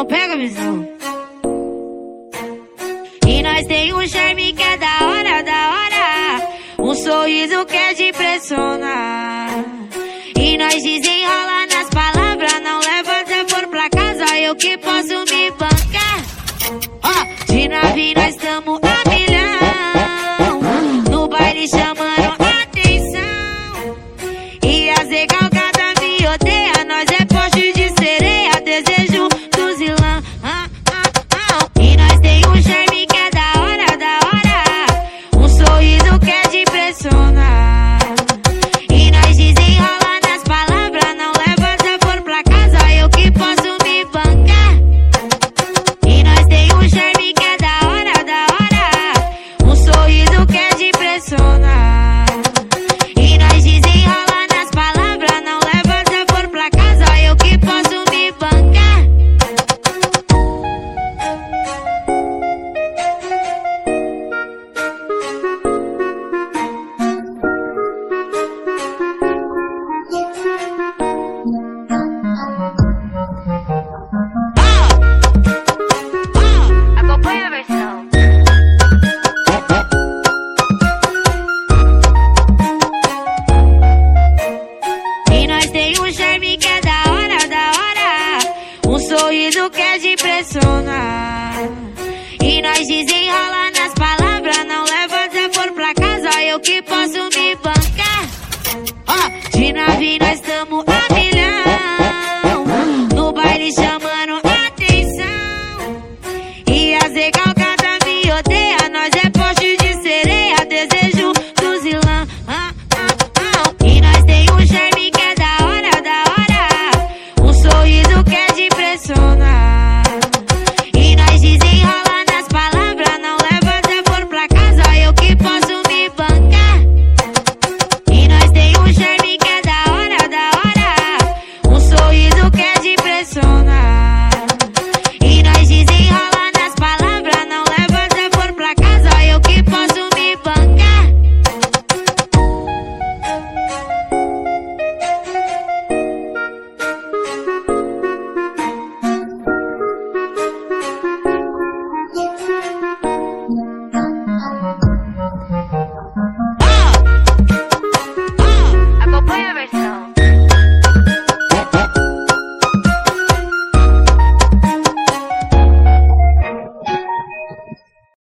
Então pega a visão. E nós tem um charme que é da hora, da hora. Um sorriso que é de impressionar. E nós desenrola nas palavras. Não leva até for pra casa, eu que posso me bancar. Ó, oh, de nave nós estamos. E nós desenrola nas palavras, não leva se for pra casa, eu que posso me bancar. De nave nós tamo a milhão, no baile chamando atenção. E as legal